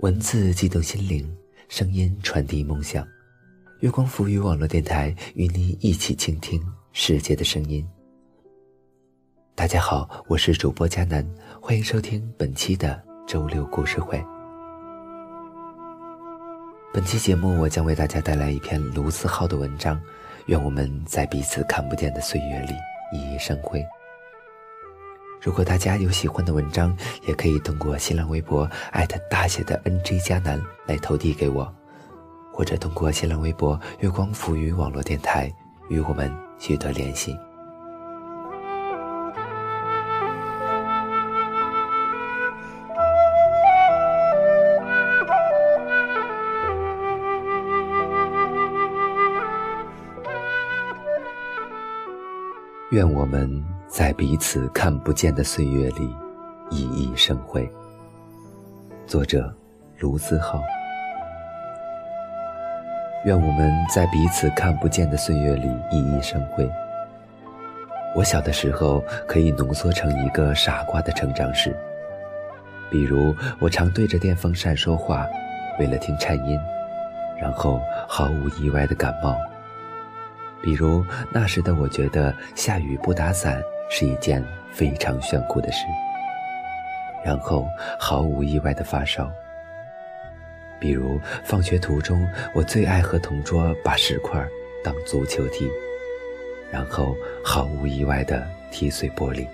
文字激动心灵，声音传递梦想。月光浮语网络电台与你一起倾听世界的声音。大家好，我是主播佳楠，欢迎收听本期的周六故事会。本期节目，我将为大家带来一篇卢思浩的文章。愿我们在彼此看不见的岁月里熠熠生辉。如果大家有喜欢的文章，也可以通过新浪微博艾特大写的 NJ 加南来投递给我，或者通过新浪微博月光浮语网络电台与我们取得联系。愿我们在彼此看不见的岁月里熠熠生辉。作者：卢思浩。愿我们在彼此看不见的岁月里熠熠生辉。我小的时候可以浓缩成一个傻瓜的成长史，比如我常对着电风扇说话，为了听颤音，然后毫无意外的感冒。比如那时的我觉得下雨不打伞是一件非常炫酷的事，然后毫无意外的发烧。比如放学途中我最爱和同桌把石块当足球踢，然后毫无意外的踢碎玻璃。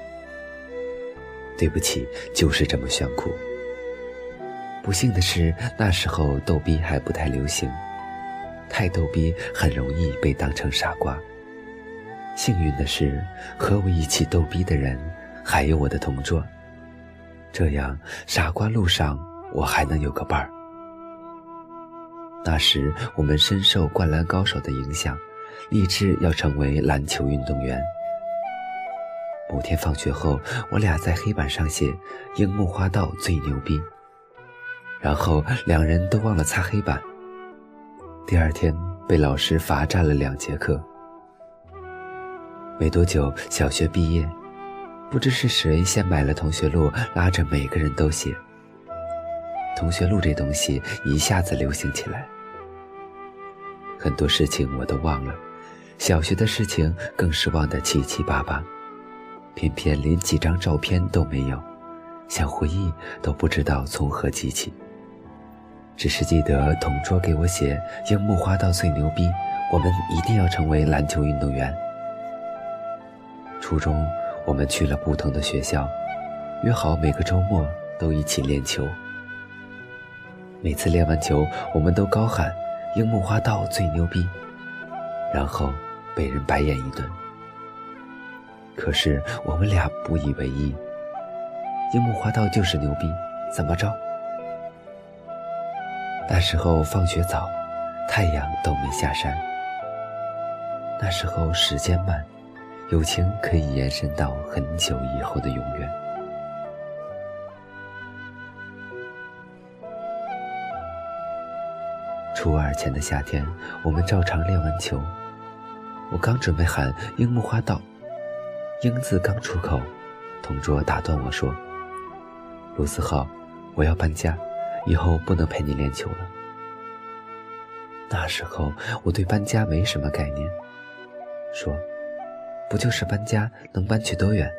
对不起，就是这么炫酷。不幸的是那时候逗逼还不太流行。太逗逼，很容易被当成傻瓜。幸运的是，和我一起逗逼的人还有我的同桌，这样傻瓜路上我还能有个伴儿。那时我们深受《灌篮高手》的影响，立志要成为篮球运动员。某天放学后，我俩在黑板上写“樱木花道最牛逼”，然后两人都忘了擦黑板。第二天被老师罚站了两节课。没多久，小学毕业，不知是谁先买了同学录，拉着每个人都写。同学录这东西一下子流行起来。很多事情我都忘了，小学的事情更是忘得七七八八，偏偏连几张照片都没有，想回忆都不知道从何记起。只是记得同桌给我写“樱木花道最牛逼”，我们一定要成为篮球运动员。初中，我们去了不同的学校，约好每个周末都一起练球。每次练完球，我们都高喊“樱木花道最牛逼”，然后被人白眼一顿。可是我们俩不以为意，樱木花道就是牛逼，怎么着？那时候放学早，太阳都没下山。那时候时间慢，友情可以延伸到很久以后的永远。初二前的夏天，我们照常练完球，我刚准备喊“樱木花道”，“樱”字刚出口，同桌打断我说：“卢思浩，我要搬家。”以后不能陪你练球了。那时候我对搬家没什么概念，说：“不就是搬家，能搬去多远？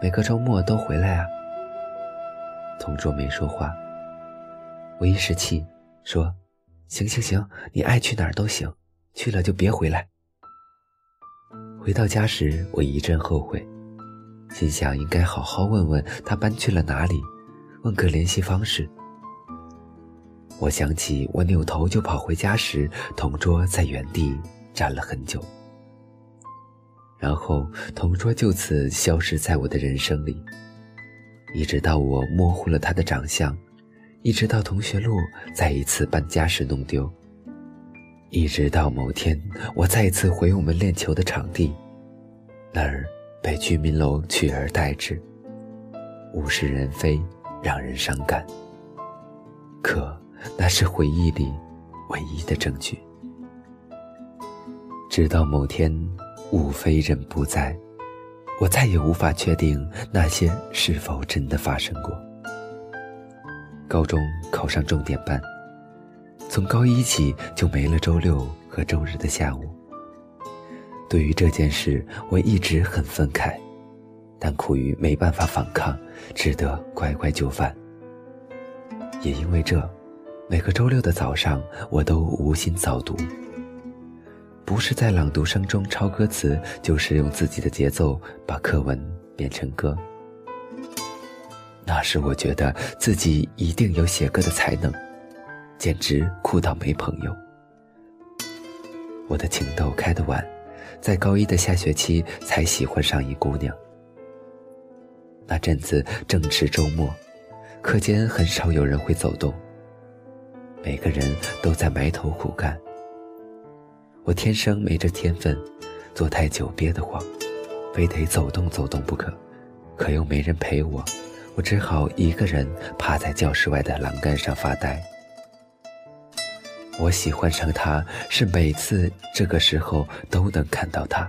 每个周末都回来啊。”同桌没说话。我一时气，说：“行行行，你爱去哪儿都行，去了就别回来。”回到家时，我一阵后悔，心想应该好好问问他搬去了哪里，问个联系方式。我想起我扭头就跑回家时，同桌在原地站了很久，然后同桌就此消失在我的人生里，一直到我模糊了他的长相，一直到同学录再一次搬家时弄丢，一直到某天我再一次回我们练球的场地，那儿被居民楼取而代之，物是人非，让人伤感。可。那是回忆里唯一的证据。直到某天，物非人不在，我再也无法确定那些是否真的发生过。高中考上重点班，从高一起就没了周六和周日的下午。对于这件事，我一直很愤慨，但苦于没办法反抗，只得乖乖就范。也因为这，每个周六的早上，我都无心早读，不是在朗读声中抄歌词，就是用自己的节奏把课文变成歌。那时我觉得自己一定有写歌的才能，简直酷到没朋友。我的情窦开得晚，在高一的下学期才喜欢上一姑娘。那阵子正值周末，课间很少有人会走动，每个人都在埋头苦干。我天生没这天分，坐太久憋得慌，非得走动走动不可，可又没人陪我。我只好一个人趴在教室外的栏杆上发呆。我喜欢上他，是每次这个时候都能看到他。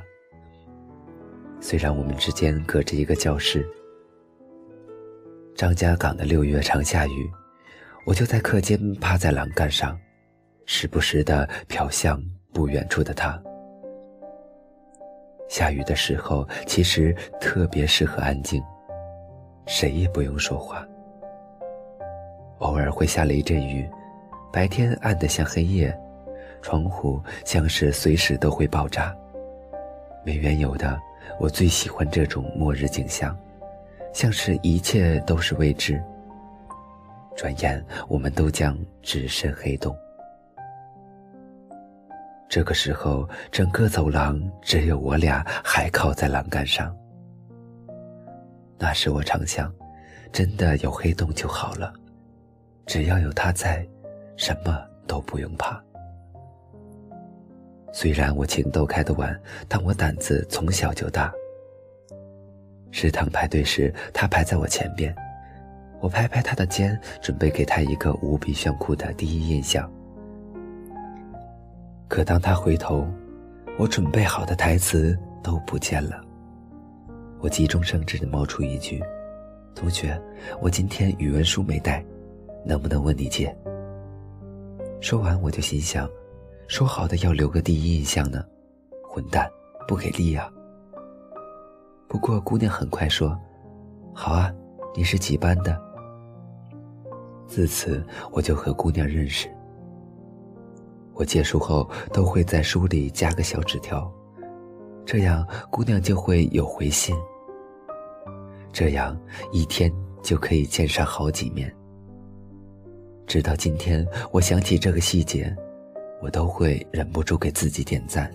虽然我们之间隔着一个教室。张家港的六月常下雨，我就在课间趴在栏杆上，时不时的瞟向不远处的他。下雨的时候，其实特别适合安静。谁也不用说话。偶尔会下雷阵雨，白天暗得像黑夜，窗户像是随时都会爆炸。没缘由的，我最喜欢这种末日景象，像是一切都是未知。转眼我们都将置身黑洞。这个时候，整个走廊只有我俩还靠在栏杆上。那时我常想，真的有黑洞就好了，只要有他在，什么都不用怕。虽然我情窦开得晚，但我胆子从小就大。食堂排队时，他排在我前边，我拍拍他的肩，准备给他一个无比炫酷的第一印象。可当他回头，我准备好的台词都不见了。我急中生智的冒出一句：“同学，我今天语文书没带，能不能问你借？”说完我就心想：“说好的要留个第一印象呢，混蛋，不给力啊！”不过姑娘很快说：“好啊，你是几班的？”自此我就和姑娘认识。我借书后都会在书里加个小纸条，这样姑娘就会有回信。这样一天就可以见上好几面。直到今天，我想起这个细节，我都会忍不住给自己点赞。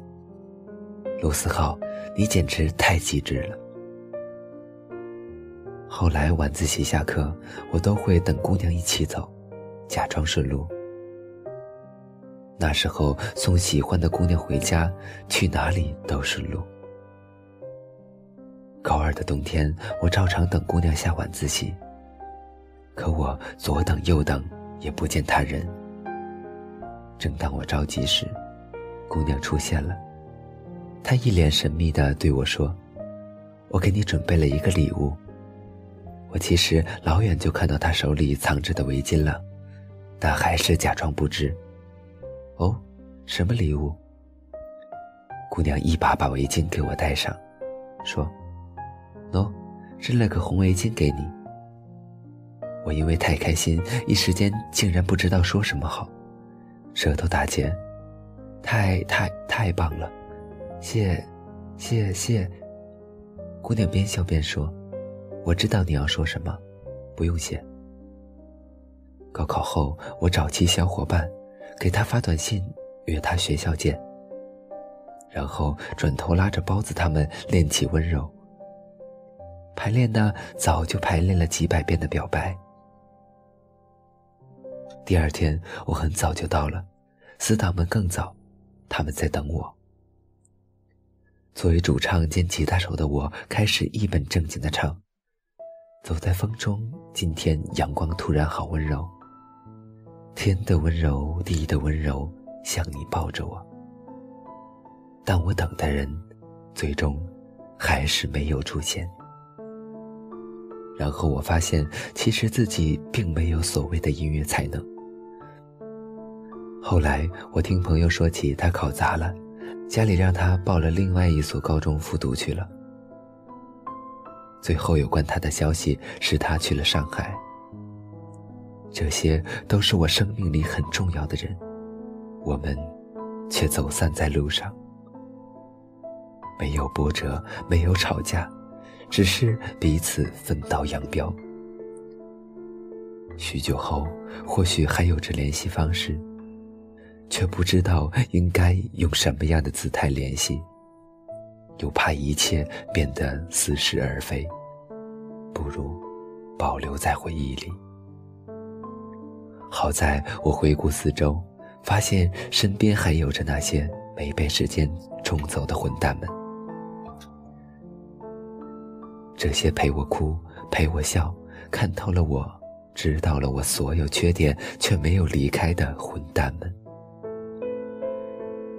卢思浩，你简直太机智了。后来晚自习下课，我都会等姑娘一起走，假装顺路。那时候送喜欢的姑娘回家，去哪里都顺路。高二的冬天，我照常等姑娘下晚自习。可我左等右等，也不见他人。正当我着急时，姑娘出现了。她一脸神秘地对我说：“我给你准备了一个礼物。”我其实老远就看到她手里藏着的围巾了，但还是假装不知。哦，什么礼物？姑娘一把把围巾给我戴上，说。喏，织了个红围巾给你。我因为太开心，一时间竟然不知道说什么好，舌头打结。太太太棒了，谢，谢谢。姑娘边笑边说：“我知道你要说什么，不用谢。”高考后，我找齐小伙伴，给他发短信，约他学校见。然后转头拉着包子他们练起温柔。排练呢，早就排练了几百遍的表白。第二天，我很早就到了，死党们更早，他们在等我。作为主唱兼吉他手的我，开始一本正经的唱：“走在风中，今天阳光突然好温柔，天的温柔，地的温柔，像你抱着我。”但我等的人，最终还是没有出现。然后我发现，其实自己并没有所谓的音乐才能。后来我听朋友说起，他考砸了，家里让他报了另外一所高中复读去了。最后有关他的消息是他去了上海。这些都是我生命里很重要的人，我们却走散在路上，没有波折，没有吵架。只是彼此分道扬镳。许久后，或许还有着联系方式，却不知道应该用什么样的姿态联系，又怕一切变得似是而非，不如保留在回忆里。好在我回顾四周，发现身边还有着那些没被时间冲走的混蛋们。这些陪我哭、陪我笑、看透了我、知道了我所有缺点却没有离开的混蛋们。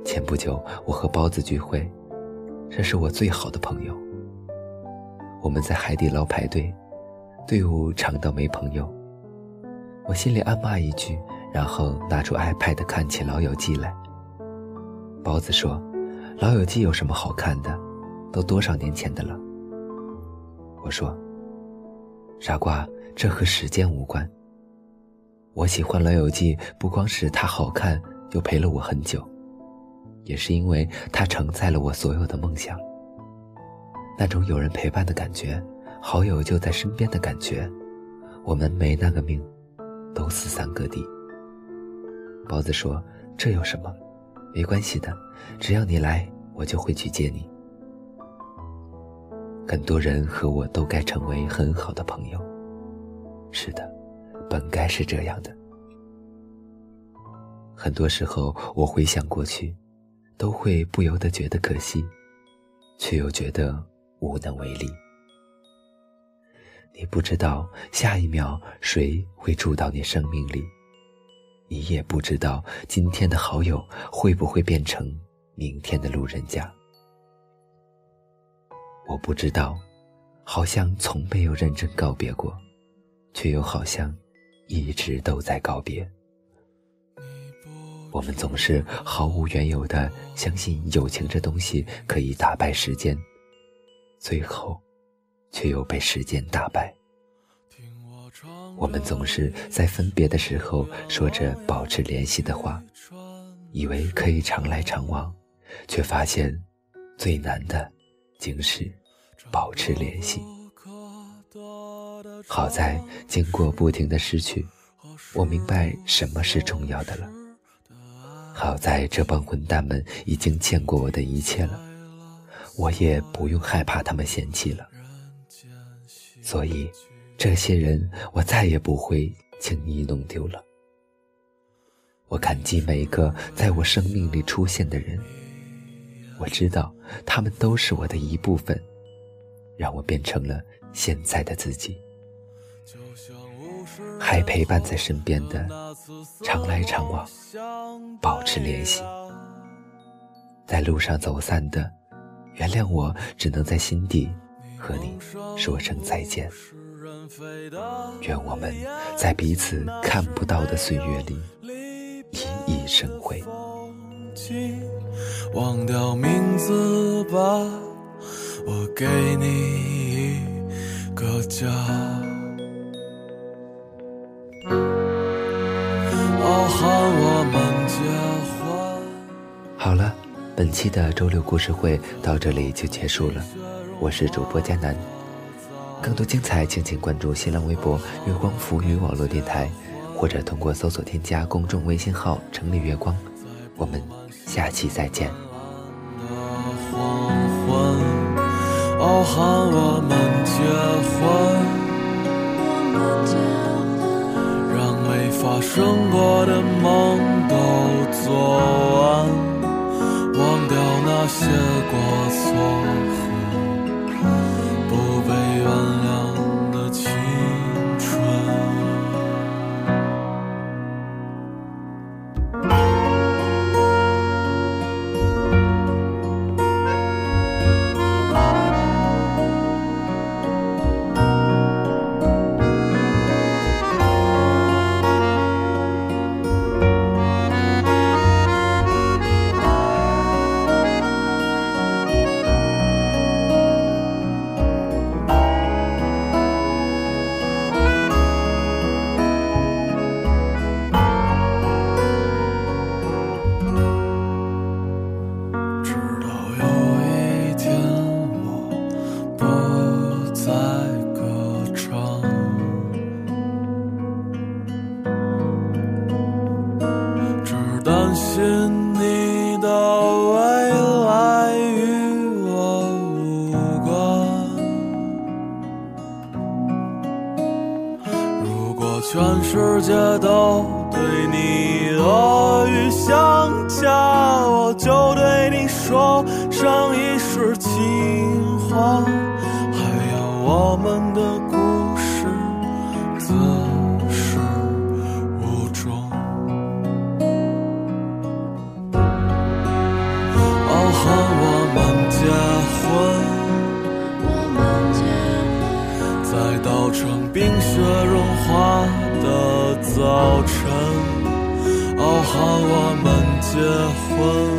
前不久，我和包子聚会，这是我最好的朋友。我们在海底捞排队，队伍长到没朋友。我心里暗骂一句，然后拿出 iPad 看起《老友记》来。包子说：“《老友记》有什么好看的？都多少年前的了。”我说：“傻瓜，这和时间无关。我喜欢《老友记》，不光是它好看，又陪了我很久，也是因为它承载了我所有的梦想。那种有人陪伴的感觉，好友就在身边的感觉，我们没那个命，都四散各地。”包子说：“这有什么？没关系的，只要你来，我就会去接你。”很多人和我都该成为很好的朋友。是的，本该是这样的。很多时候，我回想过去，都会不由得觉得可惜，却又觉得无能为力。你不知道下一秒谁会住到你生命里，你也不知道今天的好友会不会变成明天的路人甲。我不知道，好像从没有认真告别过，却又好像一直都在告别。我们总是毫无缘由的相信友情这东西可以打败时间，最后，却又被时间打败。我们总是在分别的时候说着保持联系的话，以为可以常来常往，却发现最难的，竟是。保持联系。好在经过不停的失去，我明白什么是重要的了。好在这帮混蛋们已经见过我的一切了，我也不用害怕他们嫌弃了。所以，这些人我再也不会轻易弄丢了。我感激每一个在我生命里出现的人，我知道他们都是我的一部分。让我变成了现在的自己，还陪伴在身边的，常来常往，保持联系。在路上走散的，原谅我，只能在心底和你说声再见。愿我们在彼此看不到的岁月里，熠熠生辉。忘掉名字吧。我给你一个家。好了，本期的周六故事会到这里就结束了。我是主播佳楠，更多精彩，敬请关注新浪微博“月光浮语网络电台”，或者通过搜索添加公众微信号“城里月光”。我们下期再见。傲喊我们结婚，让没发生过的梦都做完，忘掉那些过错。就对你说上一世情话，还有我们的故事自始无终。哦，和我们结婚。我们结婚，在稻城冰雪融化的早晨，哦，和我们结婚。